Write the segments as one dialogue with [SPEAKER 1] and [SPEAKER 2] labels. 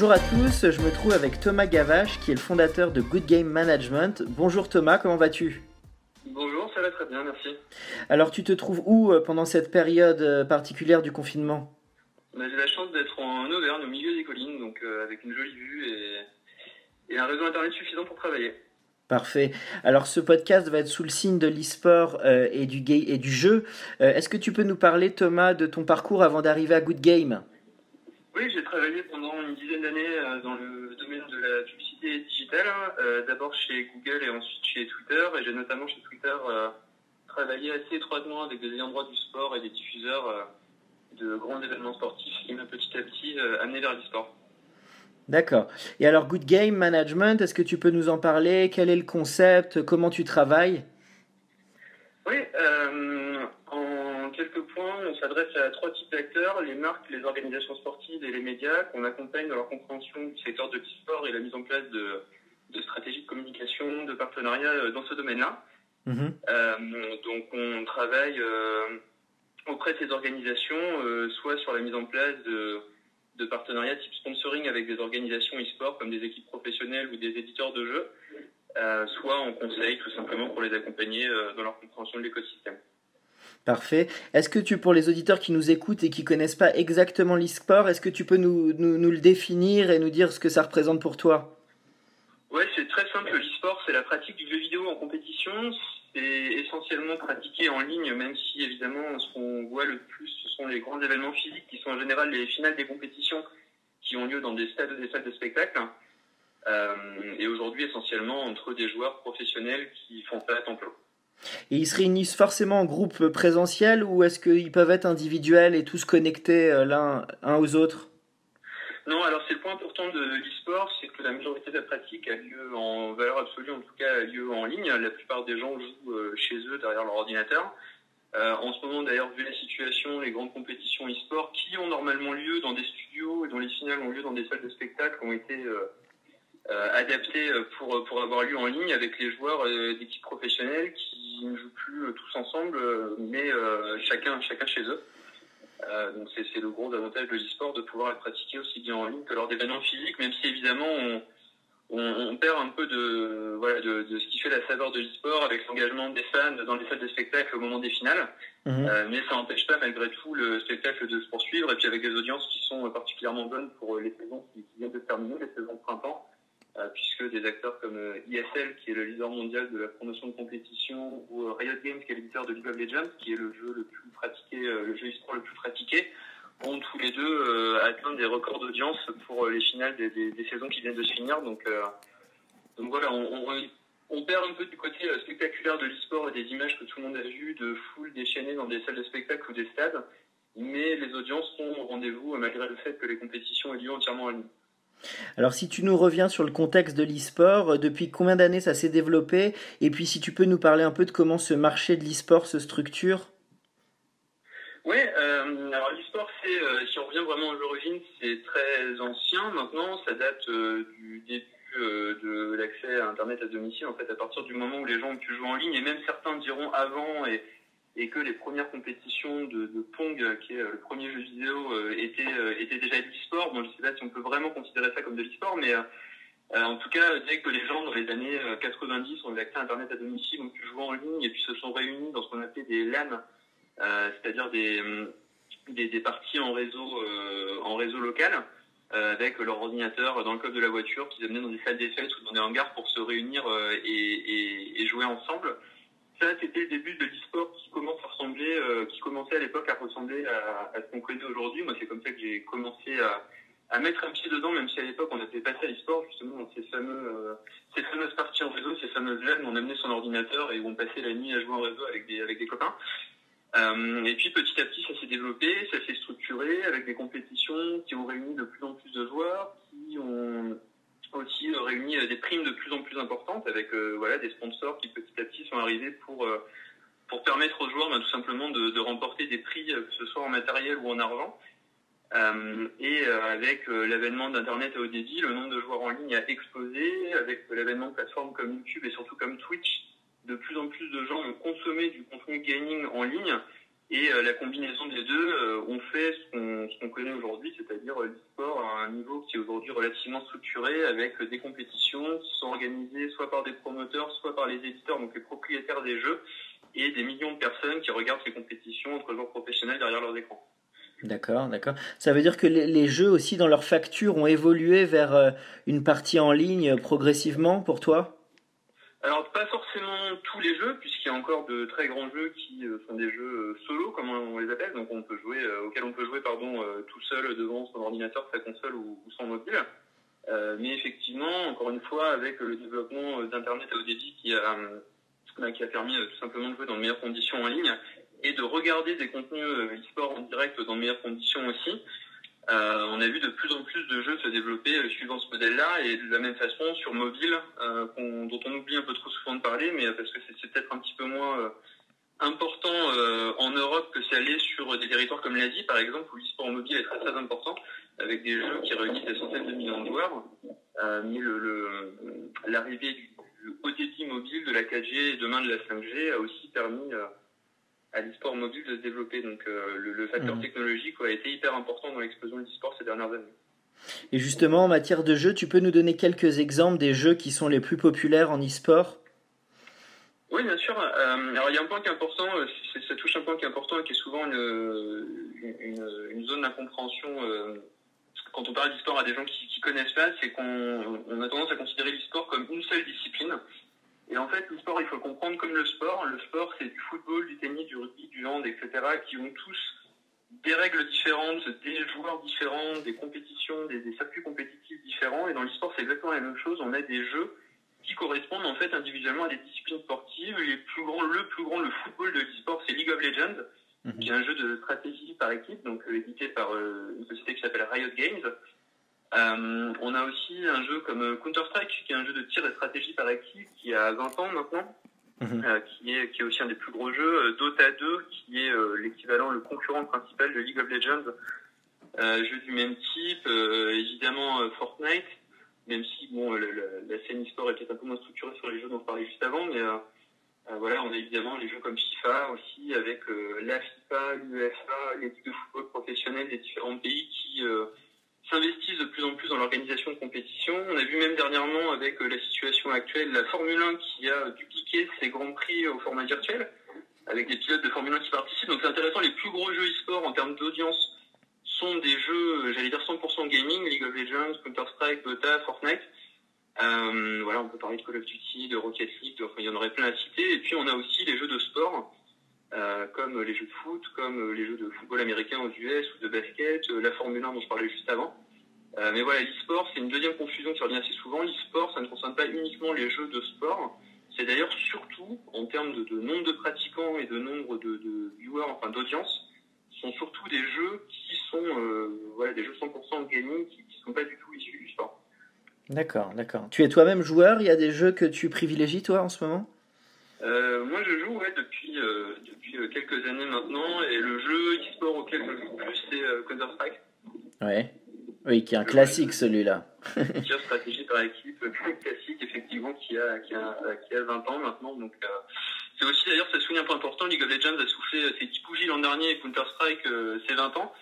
[SPEAKER 1] Bonjour à tous, je me trouve avec Thomas Gavache qui est le fondateur de Good Game Management. Bonjour Thomas, comment vas-tu?
[SPEAKER 2] Bonjour, ça va très bien, merci.
[SPEAKER 1] Alors tu te trouves où euh, pendant cette période euh, particulière du confinement?
[SPEAKER 2] Bah, J'ai la chance d'être en Auvergne, au milieu des collines, donc euh, avec une jolie vue et, et un réseau internet suffisant pour travailler.
[SPEAKER 1] Parfait. Alors ce podcast va être sous le signe de l'e-sport et, du et du jeu. Est-ce que tu peux nous parler, Thomas, de ton parcours avant d'arriver à Good Game?
[SPEAKER 2] Oui, j'ai travaillé pendant une dizaine d'années euh, dans le domaine de la publicité digitale, hein, euh, d'abord chez Google et ensuite chez Twitter. Et j'ai notamment chez Twitter euh, travaillé assez étroitement avec des ayants droit du sport et des diffuseurs de grands événements sportifs qui m'a petit à petit amené vers l'e-sport.
[SPEAKER 1] D'accord. Et alors, Good Game Management, est-ce que tu peux nous en parler? Quel est le concept? Comment tu travailles?
[SPEAKER 2] Oui, quelques points, on s'adresse à trois types d'acteurs, les marques, les organisations sportives et les médias, qu'on accompagne dans leur compréhension du secteur de l'e-sport et la mise en place de, stratégies de communication, de partenariats euh, dans ce domaine-là. Mhm. Euh, donc on travaille euh, auprès de ces organisations, soit sur la mise en place de, de partenariats type sponsoring avec des organisations e-sport comme des équipes professionnelles ou des éditeurs de jeux, soit en conseil tout simplement pour les accompagner dans leur compréhension de l'écosystème.
[SPEAKER 1] Parfait. Est-ce que tu, pour les auditeurs qui nous écoutent et qui connaissent pas exactement l'e-sport, est-ce que tu peux nous, nous, le définir et nous dire ce que ça représente pour toi?
[SPEAKER 2] Ouais, c'est très simple. L'e-sport, c'est la pratique du jeu vidéo en compétition. C'est essentiellement pratiqué en ligne, même si évidemment ce qu'on voit le plus, ce sont les grands événements physiques qui sont en général les finales des compétitions qui ont lieu dans des stades ou des salles de spectacle. Euh, et aujourd'hui, essentiellement entre des joueurs professionnels qui font ça à temps plein.
[SPEAKER 1] Et ils se réunissent forcément en groupe présentiel ou est-ce qu'ils peuvent être individuels et tous connectés euh, l'un aux autres?
[SPEAKER 2] Non, alors c'est le point important de l'e-sport, c'est que la majorité de la pratique a lieu en valeur absolue, en tout cas a lieu en ligne. La plupart des gens jouent euh, chez eux derrière leur ordinateur. Euh, en ce moment, d'ailleurs, vu la situation, les grandes compétitions e-sport qui ont normalement lieu dans des studios et dont les finales ont lieu dans des salles de spectacle ont été adaptées pour, pour avoir lieu en ligne avec les joueurs d'équipes professionnelles qui ils ne jouent plus euh, tous ensemble, euh, mais euh, chacun, chacun chez eux. donc c'est le gros avantage de l'e-sport de pouvoir être pratiqué aussi bien en ligne que lors d'événements physiques, même si évidemment on, on, perd un peu de, voilà, de, de, ce qui fait la saveur de l'e-sport avec l'engagement des fans dans les salles de spectacle au moment des finales. Mhm. mais ça n'empêche pas malgré tout le spectacle de se poursuivre et puis avec des audiences qui sont particulièrement bonnes pour les saisons qui, qui viennent de terminer, les saisons de printemps. Euh, puisque des acteurs comme ISL, euh, qui est le leader mondial de la promotion de compétition, ou euh, Riot Games, qui est l'éditeur de League of Legends, qui est le jeu le plus pratiqué, le jeu e-sport le plus pratiqué, ont tous les deux atteint des records d'audience pour les finales des, saisons qui viennent de se finir. Donc, voilà, on, perd un peu du côté spectaculaire de l'e-sport et des images que tout le monde a vues de foules déchaînées dans des salles de spectacle ou des stades, mais les audiences sont au rendez-vous malgré le fait que les compétitions aient lieu entièrement en ligne.
[SPEAKER 1] Alors si tu nous reviens sur le contexte de l'e-sport, euh, depuis combien d'années ça s'est développé? Et puis si tu peux nous parler un peu de comment ce marché de l'e-sport se structure?
[SPEAKER 2] Oui, euh, alors l'e-sport, euh, si on revient vraiment aux origines, c'est très ancien. Maintenant, ça date du début de l'accès à Internet à domicile, en fait à partir du moment où les gens ont pu jouer en ligne, et même certains diront avant, et et que les premières compétitions de, Pong, qui est le premier jeu vidéo, euh, étaient, euh, étaient déjà de l'e-sport. Bon, je ne sais pas si on peut vraiment considérer ça comme de l'e-sport, mais euh, en tout cas, dès que les gens dans les années 90 ont eu accès à Internet à domicile, ont pu jouer en ligne et puis se sont réunis dans ce qu'on appelait des LAN, c'est-à-dire des, des, parties en réseau, en réseau local, avec leur ordinateur dans le coffre de la voiture, qu'ils amenaient dans des salles des fêtes ou dans des hangars pour se réunir et jouer ensemble ça, c'était le début de l'e-sport qui commence à ressembler, euh, qui commençait à l'époque à ressembler à, ce qu'on connaît aujourd'hui. Moi, c'est comme ça que j'ai commencé à, mettre un pied dedans, même si à l'époque on était passé à l'e-sport justement dans ces fameux, euh, ces fameuses parties en réseau, ces fameuses LAN on amenait son ordinateur et où on passait la nuit à jouer en réseau avec des avec des copains. Euh, et puis petit à petit, ça s'est développé, ça s'est structuré avec des compétitions qui ont réuni de plus en plus de joueurs, qui ont aussi euh, réuni euh, des primes de plus en plus importantes avec euh, voilà des sponsors qui petit à petit sont arrivés pour pour permettre aux joueurs ben, tout simplement de, de, remporter des prix que ce soit en matériel ou en argent. Euh, et avec l'avènement d'Internet à haut débit, le nombre de joueurs en ligne a explosé. Avec l'avènement de plateformes comme YouTube et surtout comme Twitch, de plus en plus de gens ont consommé du contenu gaming en ligne. Et la combinaison des deux, on fait ce qu'on connaît aujourd'hui, c'est-à-dire l'e-sport à un niveau qui est aujourd'hui relativement structuré, avec des compétitions qui sont organisées soit par des promoteurs, soit par les éditeurs, donc les propriétaires des jeux, et des millions de personnes qui regardent ces compétitions entre joueurs professionnels derrière leurs écrans.
[SPEAKER 1] D'accord, d'accord. Ça veut dire que les, jeux aussi dans leur facture ont évolué vers une partie en ligne progressivement pour toi?
[SPEAKER 2] Alors pas forcément tous les jeux, puisqu'il y a encore de très grands jeux qui euh, sont des jeux euh, solo, comme on les appelle, donc on peut jouer, euh, auxquels on peut jouer pardon tout seul devant son ordinateur, sa console ou, son mobile. mais effectivement, encore une fois, avec le développement d'internet à débit qui a qui a permis tout simplement de jouer dans de meilleures conditions en ligne et de regarder des contenus e-sport en direct dans de meilleures conditions aussi. Euh, on a vu de plus en plus de jeux se développer euh, suivant ce modèle-là et de la même façon sur mobile, euh, dont on oublie un peu trop souvent de parler, mais parce que c'est peut-être un petit peu moins important en Europe que c'est l'est sur des territoires comme l'Asie, par exemple, où l'e-sport mobile est très très important, avec des jeux qui réunissent des centaines de millions de joueurs. mais l'arrivée du, du haut débit mobile, de la 4G et demain de la 5G a aussi permis à l'e-sport mobile de se développer. Donc euh, le, facteur mhm. technologique a été hyper important dans l'explosion de l'e-sport ces dernières années.
[SPEAKER 1] Et justement, en matière de jeux, tu peux nous donner quelques exemples des jeux qui sont les plus populaires en e-sport?
[SPEAKER 2] Oui, bien sûr. Euh, alors il y a un point qui est important, euh, ça touche un point qui est important et qui est souvent une, une, zone d'incompréhension quand on parle d'e-sport à des gens qui ne connaissent pas, c'est qu'on a tendance à considérer l'e-sport comme une seule discipline. Et en fait, le sport, il faut le comprendre comme le sport. Le sport, c'est du football, du tennis, du rugby, du hand, etc., qui ont tous des règles différentes, des joueurs différents, des compétitions, des, circuits compétitifs différents. Et dans l'e-sport, c'est exactement la même chose. On a des jeux qui correspondent en fait individuellement à des disciplines sportives. Les plus grands, le plus grand, le football de l'e-sport, c'est League of Legends, mhm. qui est un jeu de stratégie par équipe, donc euh, édité par euh, une société qui s'appelle Riot Games. Euh, on a aussi un jeu comme Counter-Strike, qui est un jeu de tir et stratégie par équipe, qui a 20 ans maintenant, mhm. euh, qui, est, qui est aussi un des plus gros jeux. Euh, Dota 2, qui est l'équivalent, le concurrent principal de League of Legends, jeu du même type. évidemment Fortnite, même si bon, la, scène e-sport est peut-être un peu moins structurée sur les jeux dont on parlait juste avant, mais voilà, on a évidemment les jeux comme FIFA aussi, avec la FIFA, l'UEFA, l'équipe de football professionnelle des différents pays qui s'investissent de plus en plus dans l'organisation de compétitions. On a vu même dernièrement avec euh, la situation actuelle la Formule 1 qui a dupliqué ses grands prix au format virtuel avec des pilotes de Formule 1 qui participent. Donc c'est intéressant, les plus gros jeux e-sport en termes d'audience sont des jeux, j'allais dire 100% gaming, League of Legends, Counter-Strike, Dota, Fortnite. Euh, voilà, on peut parler de Call of Duty, de Rocket League, il y en aurait plein à citer. Et puis on a aussi les jeux de sport euh, comme les jeux de foot, comme les jeux de football américain aux US ou de basket, euh, la Formule 1 dont je parlais juste avant. Euh, mais voilà, l'e-sport, c'est une deuxième confusion qui revient assez souvent. L'e-sport, ça ne concerne pas uniquement les jeux de sport. C'est d'ailleurs surtout, en termes de, nombre de pratiquants et de nombre de, viewers, enfin d'audience, sont surtout des jeux qui sont voilà, des jeux 100% gaming qui ne sont pas du tout issus du sport.
[SPEAKER 1] D'accord, d'accord. Tu es toi-même joueur? Il y a des jeux que tu privilégies, toi, en ce moment?
[SPEAKER 2] Euh, moi, je joue ouais, depuis, euh, depuis euh, quelques années maintenant, et le jeu e-sport auquel je joue plus, c'est Counter-Strike.
[SPEAKER 1] Ouais. Oui, qui est un classique celui-là.
[SPEAKER 2] a stratégie par équipe, classique effectivement, qui a, qui a, qui a 20 ans maintenant. Donc, c'est aussi d'ailleurs, ça souligne un point important, League of Legends a soufflé ses 10 bougies l'an dernier et Counter-Strike ses 20 ans.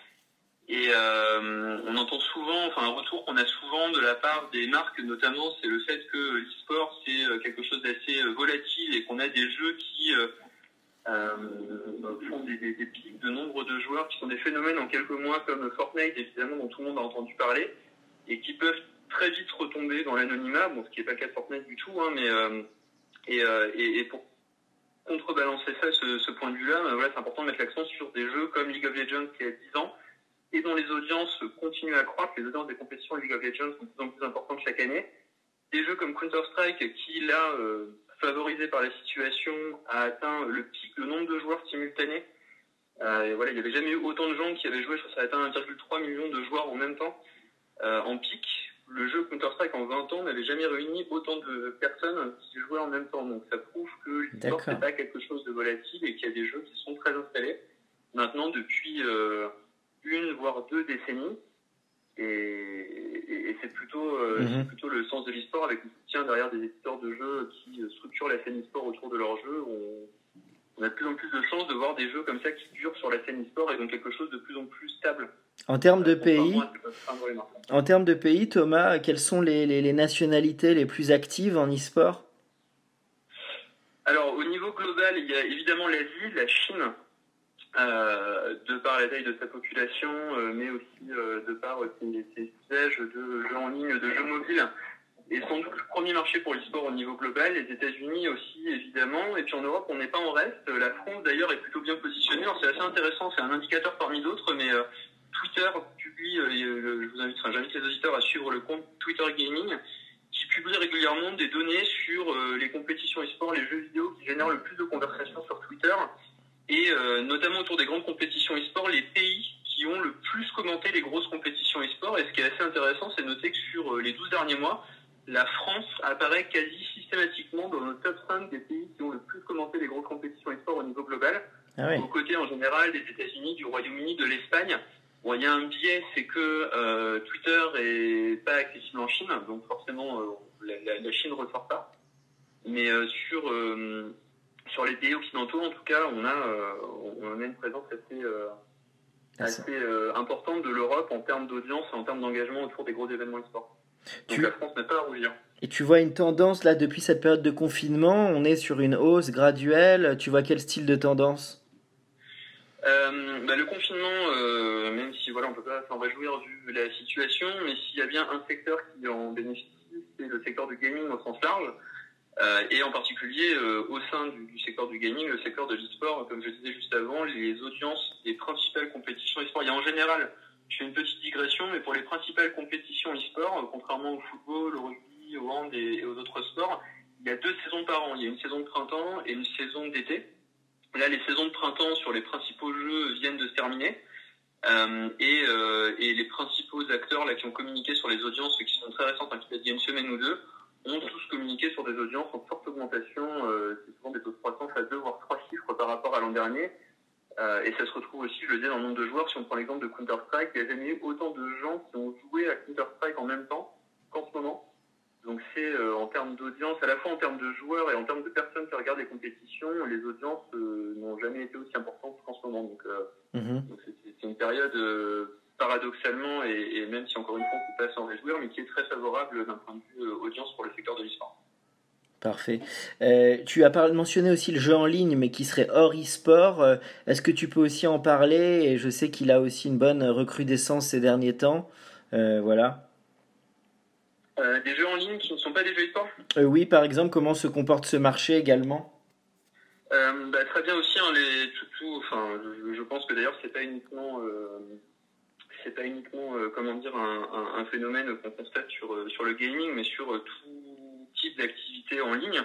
[SPEAKER 2] Et euh, on entend souvent, enfin un retour qu'on a souvent de la part des marques notamment, c'est le fait que l'e-sport c'est euh, quelque chose d'assez euh, volatile et qu'on a des jeux qui font des, pics de nombre de joueurs qui sont des phénomènes en quelques mois comme Fortnite évidemment dont tout le monde a entendu parler et qui peuvent très vite retomber dans l'anonymat, bon ce qui n'est pas de Fortnite du tout, hein, mais et, pour contrebalancer ça, ce, ce point de vue-là, voilà, c'est important de mettre l'accent sur des jeux comme League of Legends qui a 10 ans, et dont les audiences continuent à croître. Les audiences des compétitions League of Legends sont de plus en plus importantes chaque année. Des jeux comme Counter-Strike, qui là, euh, favorisé par la situation, a atteint le pic, le nombre de joueurs simultanés. Euh, voilà, il n'y avait jamais eu autant de gens qui avaient joué, ça a atteint 1,3 million de joueurs en même temps, euh, en pic. Le jeu Counter-Strike en 20 ans n'avait jamais réuni autant de personnes qui jouaient en même temps. Donc ça prouve que l'e-sport n'est pas quelque chose de volatile et qu'il y a des jeux qui sont très installés. Maintenant, depuis une voire deux décennies. Et, c'est plutôt, euh, mhm. plutôt le sens de l'e-sport avec le soutien derrière des éditeurs de jeux qui structurent la scène e-sport autour de leurs jeux. On, on a de plus en plus de chances de voir des jeux comme ça qui durent sur la scène e-sport et donc quelque chose de plus en plus stable.
[SPEAKER 1] En termes de pays, en termes de pays, Thomas, quelles sont les, les, nationalités les plus actives en e-sport?
[SPEAKER 2] Alors, au niveau global, il y a évidemment l'Asie, la Chine, euh, de par la taille de sa population, euh, mais aussi euh, de par ses, ses usages de jeux en ligne, de jeux mobiles et sans doute le premier marché pour l'e-sport au niveau global, les États-Unis aussi évidemment, et puis en Europe on n'est pas en reste. La France d'ailleurs est plutôt bien positionnée. C'est assez intéressant, c'est un indicateur parmi d'autres, mais euh, Twitter publie, euh, je vous invite, enfin, j'invite les auditeurs à suivre le compte Twitter Gaming, qui publie régulièrement des données sur euh, les compétitions e-sport, les jeux vidéo qui génèrent le plus de conversations sur Twitter, et notamment autour des grandes compétitions e-sport, les pays qui ont le plus commenté les grosses compétitions e-sport. Et ce qui est assez intéressant, c'est de noter que sur les 12 derniers mois, la France apparaît quasi systématiquement dans le top 5 des pays qui ont le plus commenté les grosses compétitions e-sport au niveau global. Ah Aux côtés en général des États-Unis, du Royaume-Uni, de l'Espagne. Bon, il y a un biais, c'est que euh, Twitter est pas accessible en Chine, donc forcément euh, la, la, Chine ne ressort pas. Mais euh, sur sur les pays occidentaux, en tout cas, on a on a une présence assez ah, assez importante de l'Europe en termes d'audience et en termes d'engagement autour des gros événements e-sport. Donc la France n'est pas à rougir.
[SPEAKER 1] Et tu vois une tendance là depuis cette période de confinement, on est sur une hausse graduelle. Tu vois quel style de tendance?
[SPEAKER 2] Euh, bah, le confinement, euh, même si voilà, on peut pas s'en réjouir vu la situation, mais s'il y a bien un secteur qui en bénéficie, c'est le secteur du gaming au sens large, euh, et en particulier au sein du, secteur du gaming, le secteur de l'e-sport, comme je disais juste avant, les audiences des principales compétitions e-sport. Il y a en général je fais une petite digression, mais pour les principales compétitions e-sport, euh, contrairement au football, au rugby, au hand et aux autres sports, il y a deux saisons par an. Il y a une saison de printemps et une saison d'été. Là, les saisons de printemps sur les principaux jeux viennent de se terminer. Euh, et, euh, et, les principaux acteurs là qui ont communiqué sur les audiences, qui sont très récentes, hein, il y a une semaine ou deux, ont tous communiqué sur des audiences en forte augmentation. Euh, c'est souvent des taux de croissance à deux voire trois chiffres par rapport à l'an dernier. Euh, et ça se retrouve aussi, je le dis, dans le nombre de joueurs. Si on prend l'exemple de Counter-Strike, il n'y a jamais eu autant de gens qui ont joué à Counter-Strike en même temps qu'en ce moment. Donc c'est euh, en termes d'audience, à la fois en termes de joueurs et en termes de personnes qui regardent les compétitions, les audiences euh, n'ont jamais été aussi importantes qu'en ce moment. Donc mhm. c'est une période paradoxalement, et, même si encore une fois on ne peut pas s'en réjouir, mais qui est très favorable d'un point de vue audience pour le secteur de l'e-sport.
[SPEAKER 1] Parfait. Euh, tu as mentionné aussi le jeu en ligne, mais qui serait hors e-sport. Euh, est-ce que tu peux aussi en parler? Et je sais qu'il a aussi une bonne recrudescence ces derniers temps. Euh, voilà.
[SPEAKER 2] des jeux en ligne qui ne sont pas des jeux e-sport?
[SPEAKER 1] Oui, par exemple, comment se comporte ce marché également?
[SPEAKER 2] Bah, Très bien aussi. Hein, les, tout, enfin, je, pense que d'ailleurs, c'est pas uniquement c'est pas uniquement comment dire un, un phénomène qu'on constate sur sur le gaming, mais sur tout type d'activité en ligne.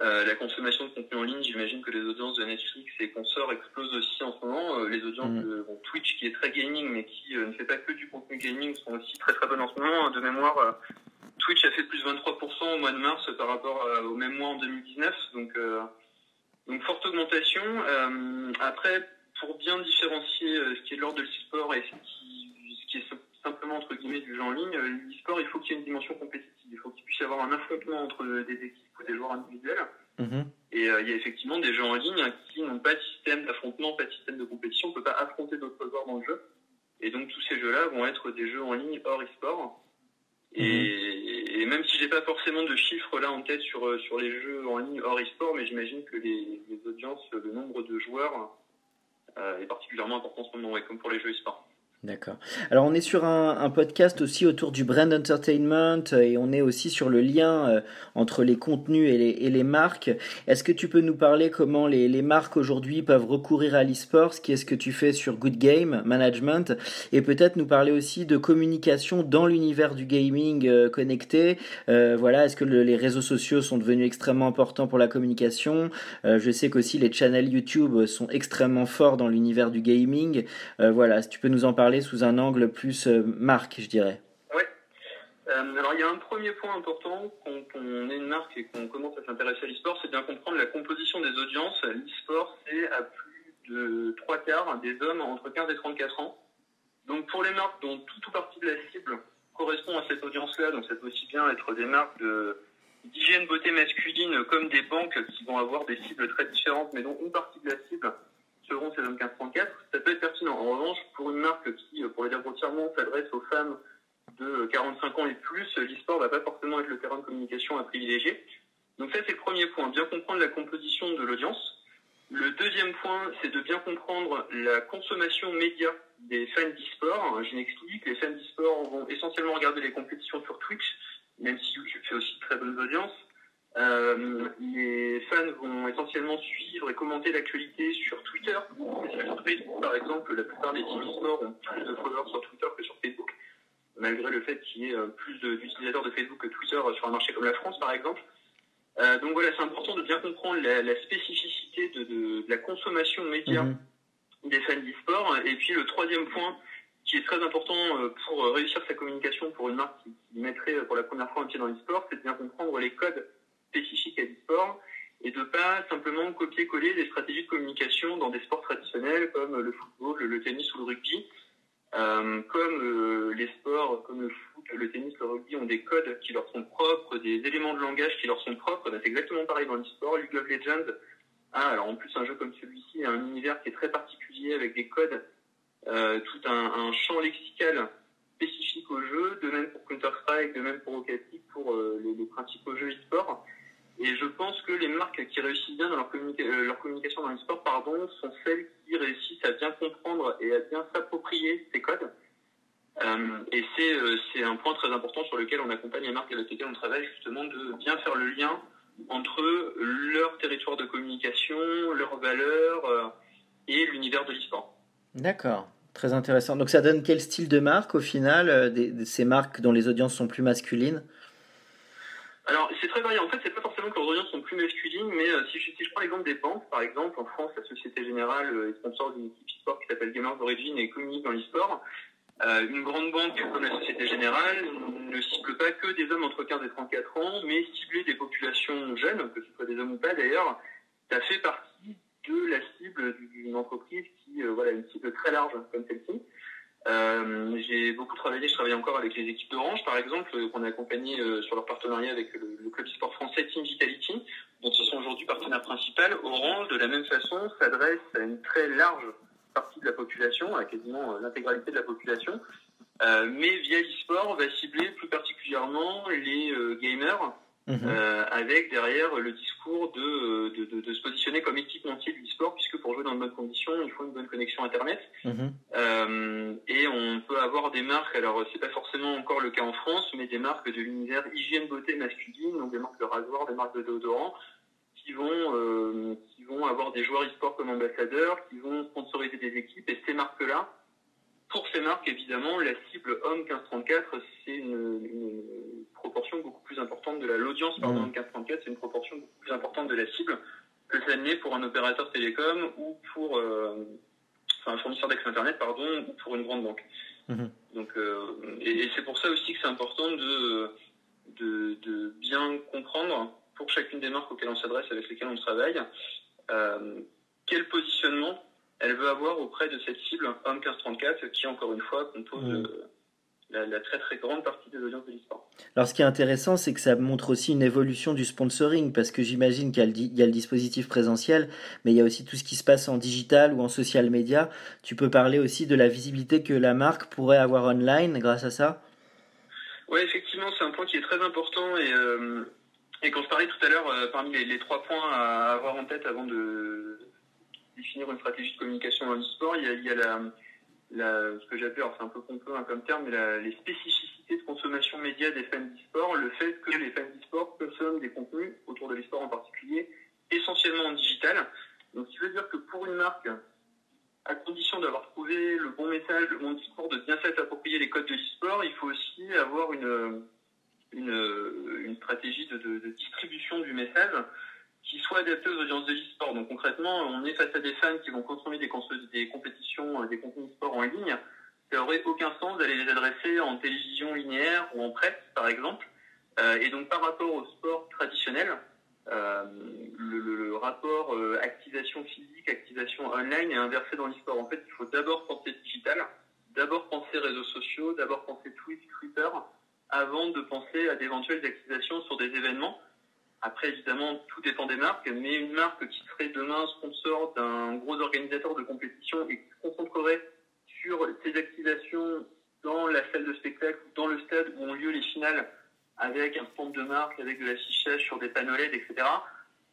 [SPEAKER 2] Euh, la consommation de contenu en ligne, j'imagine que les audiences de Netflix et consorts explosent aussi en ce moment. Euh, les audiences mm. de Twitch, qui est très gaming, mais qui euh, ne fait pas que du contenu gaming, sont aussi très très bonnes en ce moment. De mémoire, Twitch a fait plus de 23% au mois de mars par rapport au même mois en 2019. Donc, donc forte augmentation. après, pour bien différencier ce qui est de l'ordre de l'e-sport et ce qui, ce qui est simplement entre guillemets du jeu en ligne, l'e-sport, il faut qu'il y ait une dimension compétitive il faut qu'il puisse y avoir un affrontement entre des équipes ou des joueurs individuels. Mhm. Et euh, il y a effectivement des jeux en ligne qui n'ont pas de système d'affrontement, pas de système de compétition, on ne peut pas affronter d'autres joueurs dans le jeu. Et donc tous ces jeux-là vont être des jeux en ligne hors e-sport. Et, mhm. même si j'ai pas forcément de chiffres là en tête sur, euh, sur les jeux en ligne hors e-sport, mais j'imagine que les, audiences, le nombre de joueurs euh, est particulièrement important en ce moment, comme pour les jeux e-sport.
[SPEAKER 1] D'accord. Alors on est sur un, podcast aussi autour du brand entertainment euh, et on est aussi sur le lien euh, entre les contenus et les, marques. Est-ce que tu peux nous parler comment les, marques aujourd'hui peuvent recourir à l'e-sport, qui est ce que tu fais sur Good Game Management? Et peut-être nous parler aussi de communication dans l'univers du gaming euh, connecté. voilà, est-ce que les réseaux sociaux sont devenus extrêmement importants pour la communication? Je sais qu'aussi les channels YouTube sont extrêmement forts dans l'univers du gaming. voilà, si tu peux nous en parler sous un angle plus euh, marque, je dirais.
[SPEAKER 2] Oui. Euh, alors il y a un premier point important quand on est une marque et qu'on commence à s'intéresser à l'e-sport, c'est bien comprendre la composition des audiences. L'e-sport, c'est à plus de trois quarts des hommes entre 15 et 34 ans. Donc pour les marques dont tout ou partie de la cible correspond à cette audience-là, donc ça peut aussi bien être des marques de d'hygiène beauté masculine comme des banques qui vont avoir des cibles très différentes, mais dont une partie de la cible seront ces hommes 15-34, ça peut être pertinent. En revanche, pour une marque qui, pour le dire s'adresse aux femmes de 45 ans et plus, l'e-sport va pas forcément être le terrain de communication à privilégier. Donc ça, c'est le premier point, bien comprendre la composition de l'audience. Le deuxième point, c'est de bien comprendre la consommation média des fans d'e-sport. Je m'explique, les fans d'e-sport vont essentiellement regarder les compétitions sur Twitch, même si YouTube fait aussi de très bonnes audiences. Euh, les fans vont essentiellement suivre et commenter l'actualité sur Twitter. Sur Facebook, par exemple, la plupart des teams e-sport ont plus de followers sur Twitter que sur Facebook, malgré le fait qu'il y ait euh, plus d'utilisateurs de, Facebook que Twitter sur un marché comme la France, par exemple. Euh, donc voilà, c'est important de bien comprendre la, spécificité de, la consommation média mhm. des fans d'e-sport. Et puis le troisième point, qui est très important euh, pour réussir sa communication pour une marque qui, mettrait pour la première fois un pied dans l'e-sport, c'est de bien comprendre les codes spécifiques à l'e-sport et de pas simplement copier-coller des stratégies de communication dans des sports traditionnels comme le football, le tennis ou le rugby. Euh, comme euh, les sports, comme le foot, le tennis, le rugby ont des codes qui leur sont propres, des éléments de langage qui leur sont propres, ben, c'est exactement pareil dans l'e-sport. League of Legends a, alors en plus un jeu comme celui-ci, a un univers qui est très particulier avec des codes, euh, tout un, un, champ lexical spécifique au jeu, de même pour Counter-Strike, de même pour Rocket League, pour les, les, principaux jeux e-sport. Et je pense que les marques qui réussissent bien dans leur, euh, leur communication dans le sport pardon, sont celles qui réussissent à bien comprendre et à bien s'approprier ces codes. Euh, et c'est, euh, c'est un point très important sur lequel on accompagne les marques avec lesquelles on travaille, justement, de bien faire le lien entre leur territoire de communication, leurs valeurs euh, et l'univers de l'e-sport.
[SPEAKER 1] D'accord, très intéressant. Donc ça donne quel style de marque au final, de ces marques dont les audiences sont plus masculines?
[SPEAKER 2] Alors, c'est très varié. En fait, c'est pas forcément que leurs audiences sont plus masculines, mais euh, si, je, prends l'exemple des banques, par exemple, en France, la Société Générale euh, est sponsor d'une équipe e-sport qui s'appelle Gamers d'origine et communique dans l'e-sport. Euh, une grande banque comme la Société Générale ne cible pas que des hommes entre 15 et 34 ans, mais cibler des populations jeunes, que ce soit des hommes ou pas d'ailleurs, ça fait partie de la cible d'une entreprise qui, euh, voilà, une cible très large comme celle-ci. Euh, j'ai beaucoup travaillé, je travaille encore avec les équipes d'Orange, par exemple, euh, qu'on a accompagné euh, sur leur partenariat avec le, le club sport français Team Vitality, dont ils sont aujourd'hui partenaires principal. Orange, de la même façon, s'adresse à une très large partie de la population, à quasiment l'intégralité de la population, mais via l'e-sport va cibler plus particulièrement les gamers, Mhm. Euh, avec derrière le discours de, de, de, de, se positionner comme équipementier du sport, puisque pour jouer dans de bonnes conditions, il faut une bonne connexion Internet. Mhm. Euh, et on peut avoir des marques, alors c'est pas forcément encore le cas en France, mais des marques de l'univers hygiène beauté masculine, donc des marques de rasoir, des marques de déodorant, qui vont, euh, qui vont avoir des joueurs e-sport comme ambassadeurs, qui vont sponsoriser des équipes, et ces marques-là, pour ces marques, évidemment, la cible homme 1534, c'est une, une, proportion beaucoup plus importante de la l'audience pardon mmh. 1534, c'est une proportion beaucoup plus importante de la cible que ça n'est pour un opérateur télécom ou pour euh, enfin, un fournisseur d'accès internet pardon ou pour une grande banque. Mmh. Donc euh, et, et c'est pour ça aussi que c'est important de, de, de bien comprendre pour chacune des marques auxquelles on s'adresse avec lesquelles on travaille euh, quel positionnement elle veut avoir auprès de cette cible homme 1534 qui, encore une fois, compose mmh. La, la, très très grande partie des audiences de l'histoire.
[SPEAKER 1] Alors, ce qui est intéressant, c'est que ça montre aussi une évolution du sponsoring, parce que j'imagine qu'il y, y, a le dispositif présentiel, mais il y a aussi tout ce qui se passe en digital ou en social media. Tu peux parler aussi de la visibilité que la marque pourrait avoir online grâce à ça?
[SPEAKER 2] Oui, effectivement, c'est un point qui est très important et. Euh, et quand je parlais tout à l'heure, euh, parmi les, les, trois points à avoir en tête avant de, définir une stratégie de communication dans l'e-sport, il y a, il y a la, ce que j'appelle, c'est un peu pompeux hein, comme terme, mais les spécificités de consommation média des fans d'e-sport, le fait que les fans d'e-sport consomment des contenus autour de l'e-sport en particulier, essentiellement en digital. Donc, ce qui veut dire que pour une marque, à condition d'avoir trouvé le bon message, le bon discours, de bien s'approprier les codes de l'e-sport, il faut aussi avoir une, une, stratégie de distribution du message qui soit adapté aux audiences de l'e-sport. Donc concrètement, on est face à des fans qui vont consommer des, compétitions, euh, des contenus e-sport en ligne. Ça n'aurait aucun sens d'aller les adresser en télévision linéaire ou en presse, par exemple. Euh, et donc par rapport au sport traditionnel, euh, le, le, le, rapport euh, activation physique, activation online est inversé dans l'e-sport. En fait, il faut d'abord penser digital, d'abord penser réseaux sociaux, d'abord penser Twitch, Twitter, avant de penser à d'éventuelles activations sur des événements Après, évidemment, tout dépend des marques, mais une marque qui serait demain sponsor d'un gros organisateur de compétition et qui se concentrerait sur ses activations dans la salle de spectacle, dans le stade où ont lieu les finales, avec un stand de marque, avec de l'affichage sur des panneaux LED, etc.,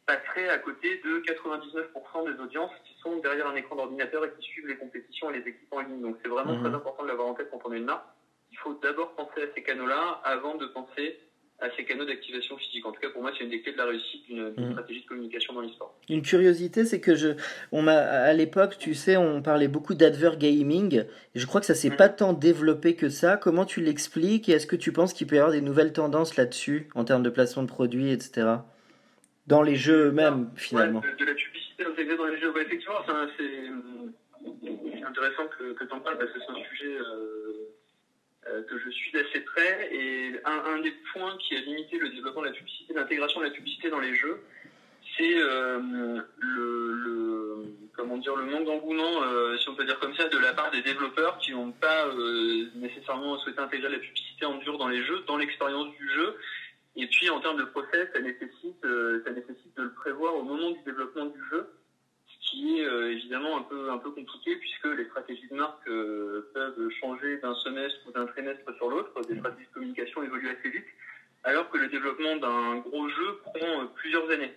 [SPEAKER 2] passerait à côté de 99% des audiences qui sont derrière un écran d'ordinateur et qui suivent les compétitions et les équipes en ligne. Donc c'est vraiment très mhm. important de l'avoir en tête quand on est une marque. Il faut d'abord penser à ces canaux-là avant de penser à ces canaux d'activation physique. En tout cas, pour moi, c'est une des clés de la réussite d'une mm. stratégie de communication dans l'e-sport.
[SPEAKER 1] Une curiosité, c'est que je, on a, à l'époque, tu sais, on parlait beaucoup d'advert gaming. je crois que ça s'est mm. pas tant développé que ça. Comment tu l'expliques et est-ce que tu penses qu'il peut y avoir des nouvelles tendances là-dessus en termes de placement de produits, etc. Dans les jeux eux-mêmes, finalement.
[SPEAKER 2] de, la publicité intégrée dans les jeux, effectivement, c'est intéressant que, que tu en parles parce que c'est un sujet. Euh, que je suis d'assez près. Et un, des points qui a limité le développement de la publicité, l'intégration de la publicité dans les jeux, c'est euh, le, comment dire le manque d'engouement, euh, si on peut dire comme ça, de la part des développeurs qui n'ont pas nécessairement souhaité intégrer la publicité en dur dans les jeux, dans l'expérience du jeu. Et puis en termes de process, ça nécessite, ça nécessite de le prévoir au moment du développement du jeu qui est euh, évidemment un peu, compliqué puisque les stratégies de marque euh, peuvent changer d'un semestre ou d'un trimestre sur l'autre. Des stratégies de communication évoluent assez vite, alors que le développement d'un gros jeu prend euh, plusieurs années.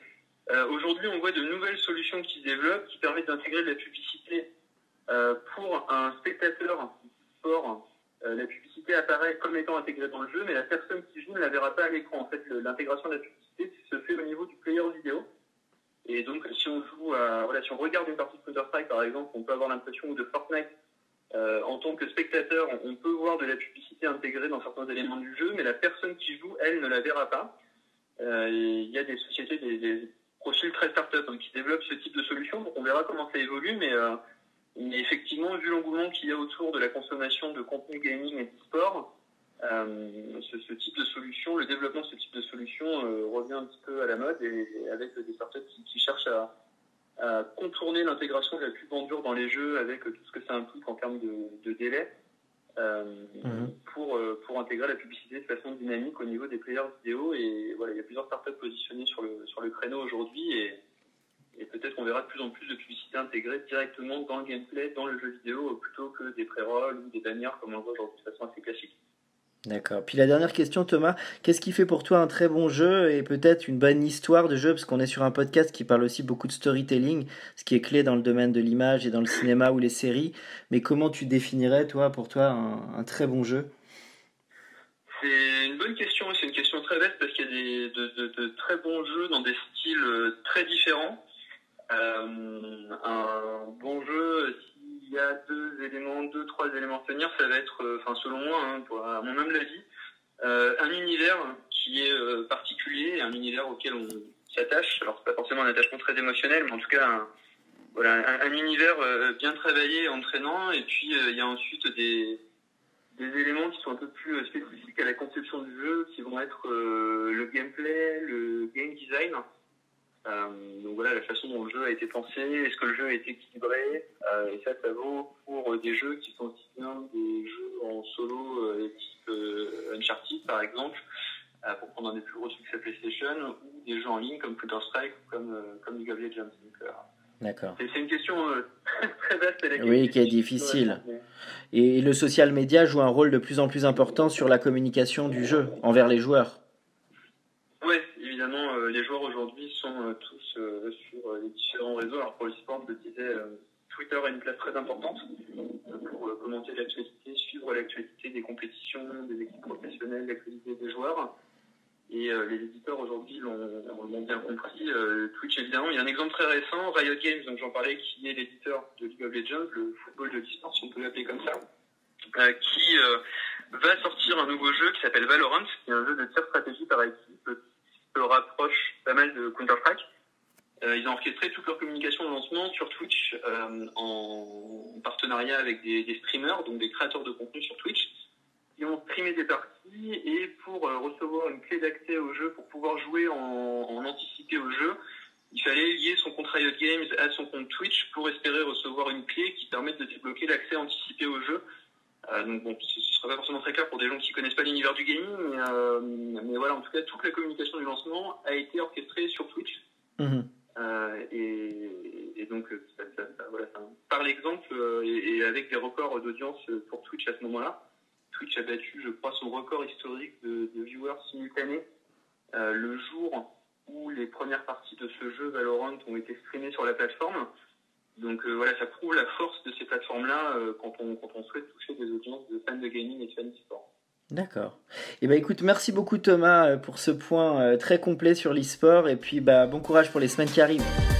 [SPEAKER 2] Aujourd'hui, on voit de nouvelles solutions qui se développent qui permettent d'intégrer de la publicité pour un spectateur sport. la publicité apparaît comme étant intégrée dans le jeu, mais la personne qui joue ne la verra pas à l'écran. En fait, l'intégration de la publicité se fait au niveau du player vidéo. Et donc, si on joue voilà, si on regarde une partie de Counter-Strike, par exemple, on peut avoir l'impression, ou de Fortnite, euh, en tant que spectateur, on peut voir de la publicité intégrée dans certains éléments du jeu, mais la personne qui joue, elle, ne la verra pas. Euh, il y a des sociétés, des, profils très start-up hein, qui développent ce type de solution, donc on verra comment ça évolue, mais, euh, mais effectivement, vu l'engouement qu'il y a autour de la consommation de contenu gaming et de sport, euh, ce, type de solution, le développement de ce type de solution euh, revient un petit peu à la mode et, avec des startups qui, cherchent à, contourner l'intégration de la pub en dur dans les jeux avec tout ce que ça implique en termes de, délai euh, mhm. pour, pour intégrer la publicité de façon dynamique au niveau des players vidéo. Et voilà, il y a plusieurs startups positionnées sur le, sur le créneau aujourd'hui et, et peut-être qu'on verra de plus en plus de publicité intégrée directement dans le gameplay, dans le jeu vidéo, plutôt que des pré-rolls ou des bannières comme on le voit aujourd'hui de façon assez classique.
[SPEAKER 1] D'accord. Puis la dernière question, Thomas, qu'est-ce qui fait pour toi un très bon jeu et peut-être une bonne histoire de jeu? Parce qu'on est sur un podcast qui parle aussi beaucoup de storytelling, ce qui est clé dans le domaine de l'image et dans le cinéma ou les séries. Mais comment tu définirais, toi, pour toi, un, très bon jeu?
[SPEAKER 2] C'est une bonne question c'est une question très bête parce qu'il y a des, de, très bons jeux dans des styles euh, très différents. Euh, un bon jeu, y a deux éléments, deux, trois éléments à tenir, ça va être, euh, enfin selon moi, hein, pour, à mon humble avis, euh, un univers qui est euh, particulier, un univers auquel on s'attache. Alors c'est pas forcément un attachement très émotionnel, mais en tout cas un, voilà, un, univers bien travaillé, entraînant, et puis il y a ensuite des éléments qui sont un peu plus spécifiques à la conception du jeu, qui vont être le gameplay, le game design. Euh, donc voilà, la façon dont le jeu a été pensé, est-ce que le jeu a été équilibré euh, Et ça, ça vaut pour des jeux qui sont aussi bien des jeux en solo euh, type Uncharted par exemple, pour prendre un des plus gros succès PlayStation, ou des jeux en ligne comme Counter-Strike ou comme, comme League of Legends.
[SPEAKER 1] D'accord.
[SPEAKER 2] C'est une question très vaste.
[SPEAKER 1] oui, qui est difficile. Et le social media joue un rôle de plus en plus important sur la communication du jeu envers les joueurs.
[SPEAKER 2] Évidemment, les joueurs aujourd'hui sont tous euh, sur les différents réseaux. Alors pour l'e-sport, je le disais, euh, Twitter a une place très importante pour euh, commenter l'actualité, suivre l'actualité des compétitions, des équipes professionnelles, l'actualité des joueurs. Et les éditeurs aujourd'hui l'ont bien compris. Twitch, évidemment, il y a un exemple très récent, Riot Games, donc j'en parlais, qui est l'éditeur de League of Legends, le football de l'e-sport, si on peut l'appeler comme ça, qui va sortir un nouveau jeu qui s'appelle Valorant, qui est un jeu de tir stratégie par équipe rapproche pas mal de Counter-Strike. Euh, orchestré toute leur communication de lancement sur Twitch euh, en partenariat avec des, streamers, donc des créateurs de contenu sur Twitch. Ils ont streamé des parties et pour euh, recevoir une clé d'accès au jeu, pour pouvoir jouer en, anticipé au jeu, il fallait lier son compte Riot Games à son compte Twitch pour espérer recevoir une clé qui permette de débloquer l'accès anticipé au jeu donc bon, ce ne sera pas forcément très clair pour des gens qui ne connaissent pas l'univers du gaming, mais, voilà, en tout cas, toute la communication du lancement a été orchestrée sur Twitch. Mhm. Et, donc, voilà, par l'exemple et, avec des records d'audience pour Twitch à ce moment-là. Twitch a battu, je crois, son record historique de, de viewers simultanés le jour où les premières parties de ce jeu Valorant ont été streamées sur la plateforme. Donc euh, voilà, ça prouve la force de ces plateformes-là euh, quand, on, quand on souhaite toucher des audiences de fans de gaming et de fans d'e-sport.
[SPEAKER 1] D'accord. Eh ben écoute, merci beaucoup Thomas euh, pour ce point très complet sur l'e-sport et puis bah bon courage pour les semaines qui arrivent.